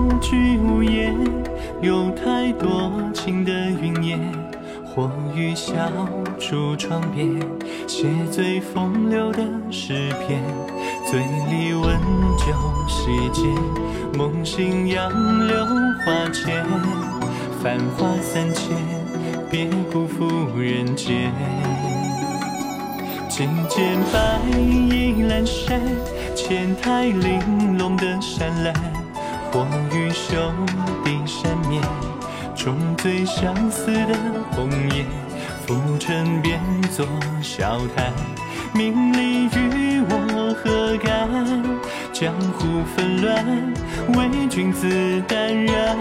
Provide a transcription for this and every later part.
无惧无言，有太多情的云烟，或雨笑出窗边，写最风流的诗篇，醉里温酒，世间梦醒，杨柳花前，繁华三千，别辜负人间。只见白衣阑珊，前台玲珑的山岚。或于兄弟山面，重醉相思的红颜，浮沉变作笑谈，名利与我何干？江湖纷乱，唯君子淡然。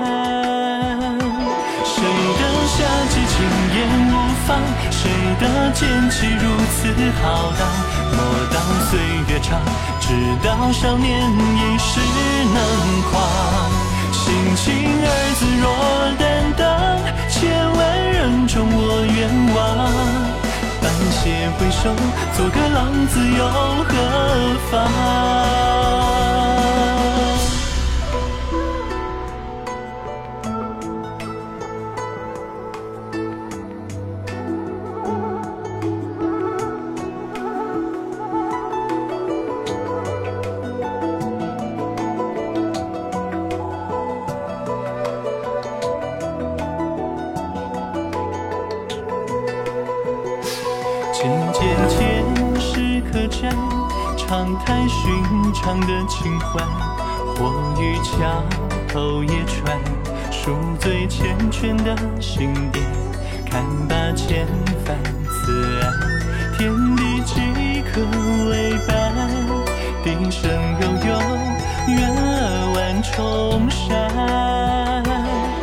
谁的夏季轻烟无妨？谁的剑气如此浩荡？只道岁月长，直到少年一世能狂。性情二字若担当，千万人中我愿望。半斜回首，做个浪子又何妨？长太寻常的清欢。或于桥头夜船，数最缱绻的心典。看罢千帆此岸，天地几可为伴？笛声悠悠，月儿万重山。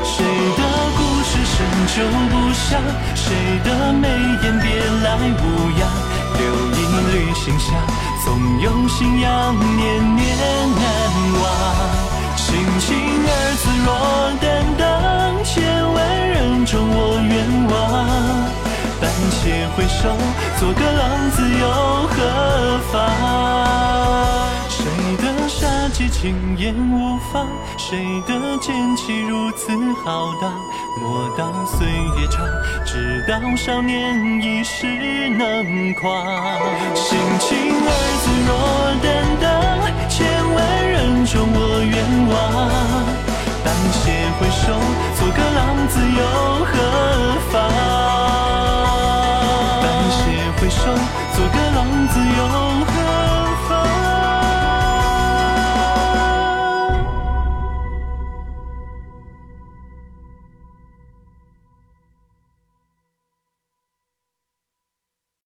谁的故事深旧不详？谁的眉眼别来无恙？留一缕馨香，有信仰念念难忘。性情二字若担当，千万人中我愿望。半斜回首，做个浪子又何妨？杀机轻烟无妨？谁的剑气如此浩荡？莫道岁月长，直到少年一世能狂。性情二字若担当，千万人中我愿望。半斜回首，做个浪